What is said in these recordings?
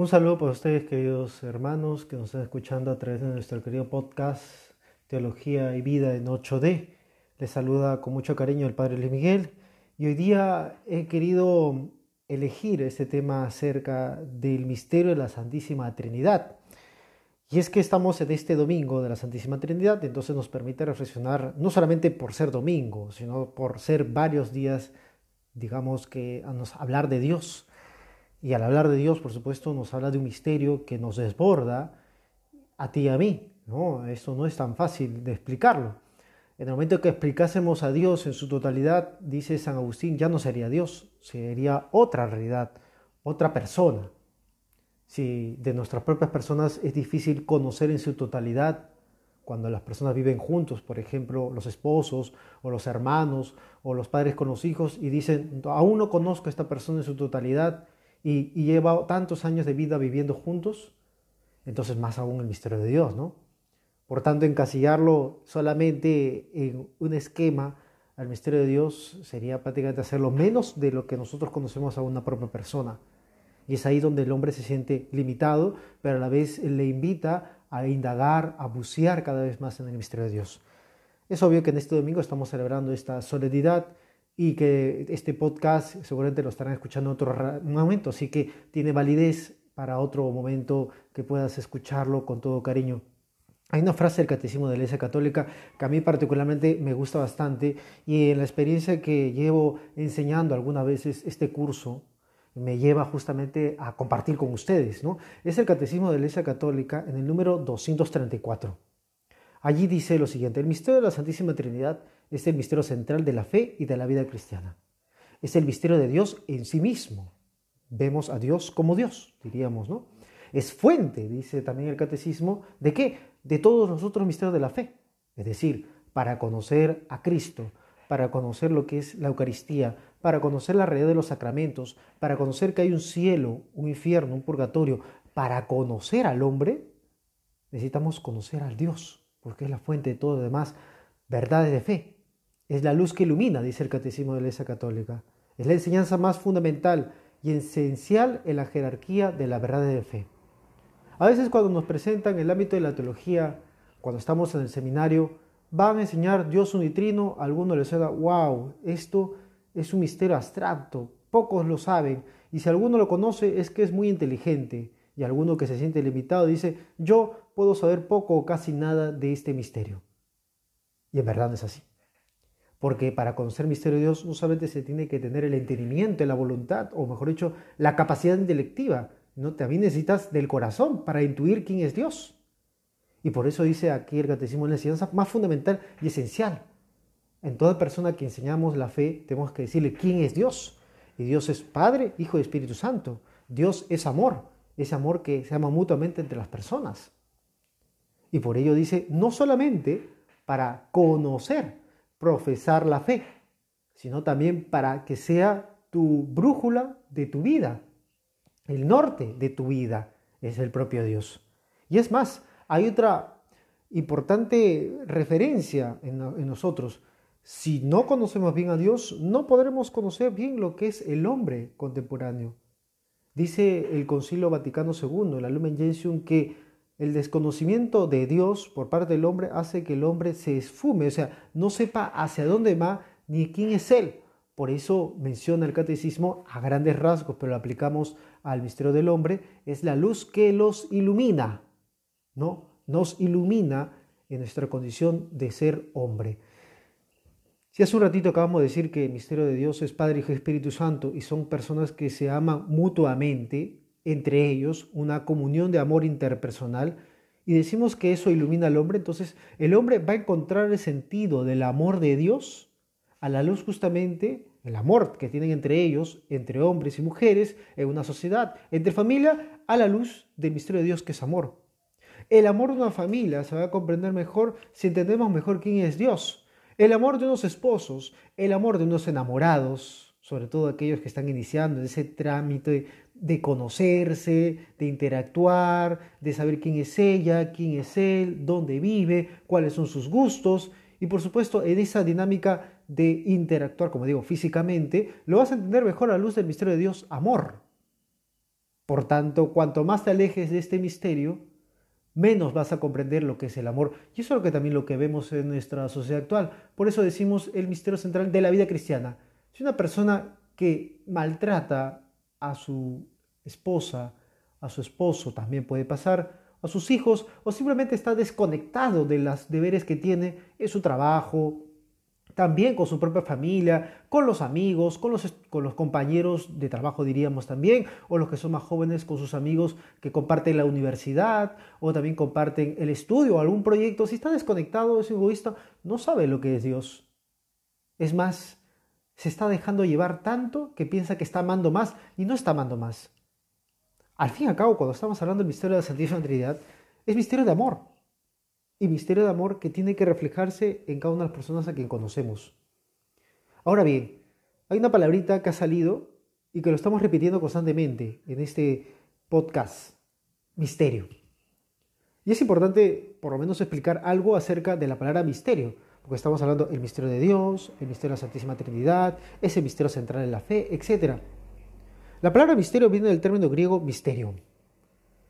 Un saludo para ustedes, queridos hermanos, que nos están escuchando a través de nuestro querido podcast Teología y Vida en 8D. Les saluda con mucho cariño el Padre Luis Miguel y hoy día he querido elegir este tema acerca del misterio de la Santísima Trinidad. Y es que estamos en este domingo de la Santísima Trinidad, entonces nos permite reflexionar no solamente por ser domingo, sino por ser varios días, digamos que a nos hablar de Dios y al hablar de Dios, por supuesto, nos habla de un misterio que nos desborda a ti y a mí. ¿no? Esto no es tan fácil de explicarlo. En el momento que explicásemos a Dios en su totalidad, dice San Agustín, ya no sería Dios, sería otra realidad, otra persona. Si de nuestras propias personas es difícil conocer en su totalidad, cuando las personas viven juntos, por ejemplo, los esposos o los hermanos o los padres con los hijos, y dicen, aún no conozco a esta persona en su totalidad, y, lleva tantos años de vida viviendo juntos, entonces más aún el misterio de Dios, ¿no? Por tanto, encasillarlo solamente en un esquema al misterio de Dios sería prácticamente hacerlo menos de lo que nosotros conocemos a una propia persona. Y es ahí donde el hombre se siente limitado, pero a la vez le invita a indagar, a bucear cada vez más en el misterio de Dios. Es obvio que en este domingo estamos celebrando esta solemnidad y que este podcast seguramente lo estarán escuchando en otro momento, así que tiene validez para otro momento que puedas escucharlo con todo cariño. Hay una frase del Catecismo de la Iglesia Católica que a mí particularmente me gusta bastante y en la experiencia que llevo enseñando algunas veces este curso me lleva justamente a compartir con ustedes. ¿no? Es el Catecismo de la Iglesia Católica en el número 234. Allí dice lo siguiente, el misterio de la Santísima Trinidad es el misterio central de la fe y de la vida cristiana. Es el misterio de Dios en sí mismo. Vemos a Dios como Dios, diríamos, ¿no? Es fuente, dice también el catecismo, ¿de qué? De todos los otros misterios de la fe. Es decir, para conocer a Cristo, para conocer lo que es la Eucaristía, para conocer la realidad de los sacramentos, para conocer que hay un cielo, un infierno, un purgatorio, para conocer al hombre, necesitamos conocer al Dios, porque es la fuente de todo lo demás, verdades de fe. Es la luz que ilumina, dice el Catecismo de la Iglesia Católica. Es la enseñanza más fundamental y esencial en la jerarquía de la verdad de fe. A veces cuando nos presentan el ámbito de la teología, cuando estamos en el seminario, van a enseñar Dios unitrino, a algunos les suena, wow, esto es un misterio abstracto, pocos lo saben, y si alguno lo conoce es que es muy inteligente, y alguno que se siente limitado dice, yo puedo saber poco o casi nada de este misterio. Y en verdad es así. Porque para conocer el misterio de Dios no solamente se tiene que tener el entendimiento, la voluntad, o mejor dicho, la capacidad intelectiva, ¿no? también necesitas del corazón para intuir quién es Dios. Y por eso dice aquí el catecismo en la enseñanza más fundamental y esencial. En toda persona que enseñamos la fe tenemos que decirle quién es Dios. Y Dios es Padre, Hijo y Espíritu Santo. Dios es amor, ese amor que se ama mutuamente entre las personas. Y por ello dice, no solamente para conocer, profesar la fe, sino también para que sea tu brújula de tu vida, el norte de tu vida es el propio Dios. Y es más, hay otra importante referencia en, nosotros. Si no conocemos bien a Dios, no podremos conocer bien lo que es el hombre contemporáneo. Dice el Concilio Vaticano II, la Lumen Gentium, que el desconocimiento de Dios por parte del hombre hace que el hombre se esfume, o sea, no sepa hacia dónde va ni quién es Él. Por eso menciona el catecismo a grandes rasgos, pero lo aplicamos al misterio del hombre, es la luz que los ilumina, ¿no? Nos ilumina en nuestra condición de ser hombre. Si hace un ratito acabamos de decir que el misterio de Dios es Padre, y Espíritu Santo y son personas que se aman mutuamente, entre ellos una comunión de amor interpersonal y decimos que eso ilumina al hombre, entonces el hombre va a encontrar el sentido del amor de Dios a la luz justamente el amor que tienen entre ellos, entre hombres y mujeres, en una sociedad, entre familia, a la luz del misterio de Dios que es amor. El amor de una familia se va a comprender mejor si entendemos mejor quién es Dios. El amor de unos esposos, el amor de unos enamorados, sobre todo aquellos que están iniciando ese trámite de conocerse, de interactuar, de saber quién es ella, quién es él, dónde vive, cuáles son sus gustos y por supuesto en esa dinámica de interactuar, como digo, físicamente, lo vas a entender mejor a la luz del misterio de Dios, amor. Por tanto, cuanto más te alejes de este misterio, menos vas a comprender lo que es el amor. Y eso es lo que también lo que vemos en nuestra sociedad actual. Por eso decimos el misterio central de la vida cristiana. Si una persona que maltrata a su esposa, a su esposo, también puede pasar, a sus hijos, o simplemente está desconectado de los deberes que tiene en su trabajo, también con su propia familia, con los amigos, con los, con los compañeros de trabajo diríamos también, o los que son más jóvenes con sus amigos que comparten la universidad o también comparten el estudio o algún proyecto. Si está desconectado, es egoísta, no sabe lo que es Dios. Es más, se está dejando llevar tanto que piensa que está amando más y no está amando más. Al fin y al cabo, cuando estamos hablando del misterio de la Santísima Trinidad, es misterio de amor y misterio de amor que tiene que reflejarse en cada una de las personas a quien conocemos. Ahora bien, hay una palabrita que ha salido y que lo estamos repitiendo constantemente en este podcast, misterio. Y es importante por lo menos explicar algo acerca de la palabra misterio, porque estamos hablando del misterio de Dios, el misterio de la Santísima Trinidad, ese misterio central de la fe, etc. La palabra misterio viene del término griego mysterium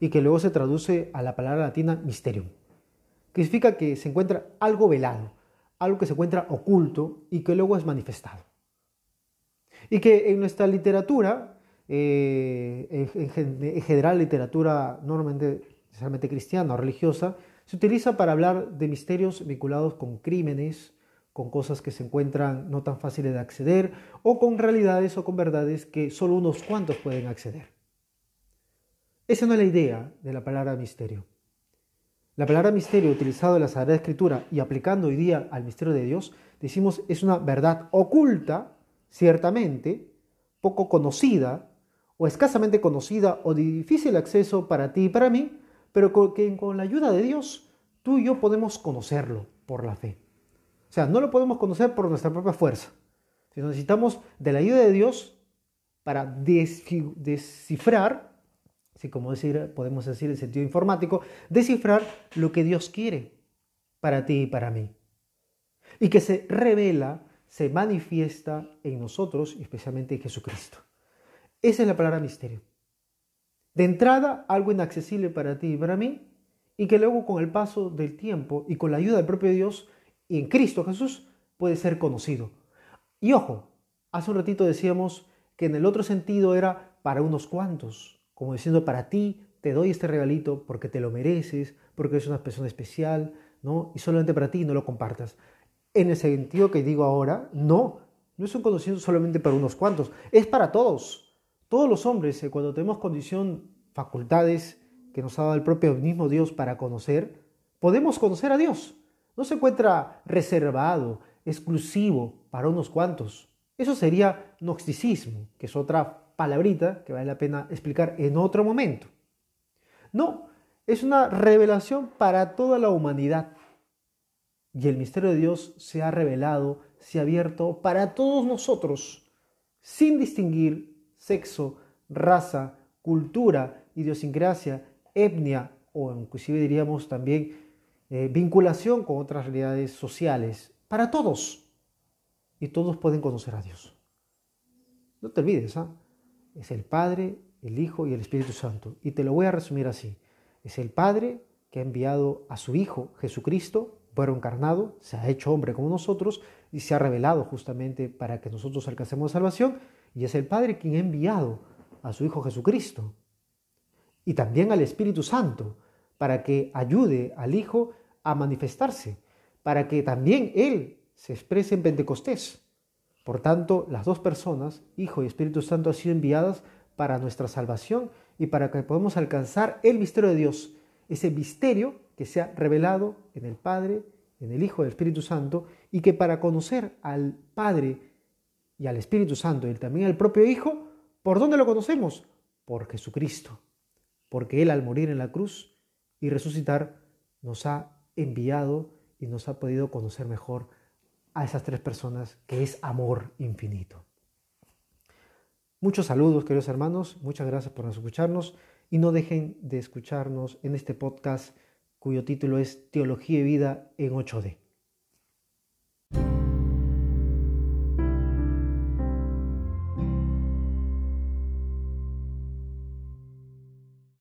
y que luego se traduce a la palabra latina mysterium que significa que se encuentra algo velado, algo que se encuentra oculto y que luego es manifestado. Y que en nuestra literatura, eh, en, general literatura normalmente especialmente cristiana o religiosa, se utiliza para hablar de misterios vinculados con crímenes, con cosas que se encuentran no tan fáciles de acceder o con realidades o con verdades que solo unos cuantos pueden acceder. Esa no es la idea de la palabra misterio. La palabra misterio utilizado en la Sagrada Escritura y aplicando hoy día al misterio de Dios, decimos es una verdad oculta, ciertamente, poco conocida o escasamente conocida o de difícil acceso para ti y para mí, pero con la ayuda de Dios tú y yo podemos conocerlo por la fe. O sea, no lo podemos conocer por nuestra propia fuerza, sino necesitamos de la ayuda de Dios para descifrar si como decir, podemos decir en sentido informático, descifrar lo que Dios quiere para ti y para mí. Y que se revela, se manifiesta en nosotros, especialmente en Jesucristo. Esa es la palabra misterio. De entrada, algo inaccesible para ti y para mí, y que luego con el paso del tiempo y con la ayuda del propio Dios y en Cristo Jesús puede ser conocido. Y ojo, hace un ratito decíamos que en el otro sentido era para unos cuantos, como diciendo, para ti te doy este regalito porque te lo mereces, porque eres una persona especial, ¿no? Y solamente para ti no lo compartas. En el sentido que digo ahora, no, no es un conocimiento solamente para unos cuantos, es para todos. Todos los hombres, eh, cuando tenemos condición, facultades que nos ha dado el propio mismo Dios para conocer, podemos conocer a Dios. No se encuentra reservado, exclusivo para unos cuantos. Eso sería gnosticismo, que es otra palabrita que vale la pena explicar en otro momento. No, es una revelación para toda la humanidad. Y el misterio de Dios se ha revelado, se ha abierto para todos nosotros, sin distinguir sexo, raza, cultura, idiosincrasia, etnia o inclusive diríamos también eh, vinculación con otras realidades sociales, para todos. Y todos pueden conocer a Dios. No te olvides, ¿ah? es el Padre, el Hijo y el Espíritu Santo. Y te lo voy a resumir así. Es el Padre que ha enviado a su Hijo Jesucristo, fuero encarnado, se ha hecho hombre como nosotros y se ha revelado justamente para que nosotros alcancemos salvación. Y es el Padre quien ha enviado a su Hijo Jesucristo. Y también al Espíritu Santo, para que ayude al Hijo a manifestarse, para que también Él se exprese en Pentecostés. Por tanto, las dos personas, Hijo y Espíritu Santo, han sido enviadas para nuestra salvación y para que podamos alcanzar el misterio de Dios, ese misterio que se ha revelado en el Padre, en el Hijo y el Espíritu Santo, y que para conocer al Padre y al Espíritu Santo y también al propio Hijo, ¿por dónde lo conocemos? Por Jesucristo, porque Él al morir en la cruz y resucitar nos ha enviado y nos ha podido conocer mejor a esas tres personas, que es amor infinito. Muchos saludos, queridos hermanos, muchas gracias por escucharnos y no dejen de escucharnos en este podcast cuyo título es Teología y Vida en 8D.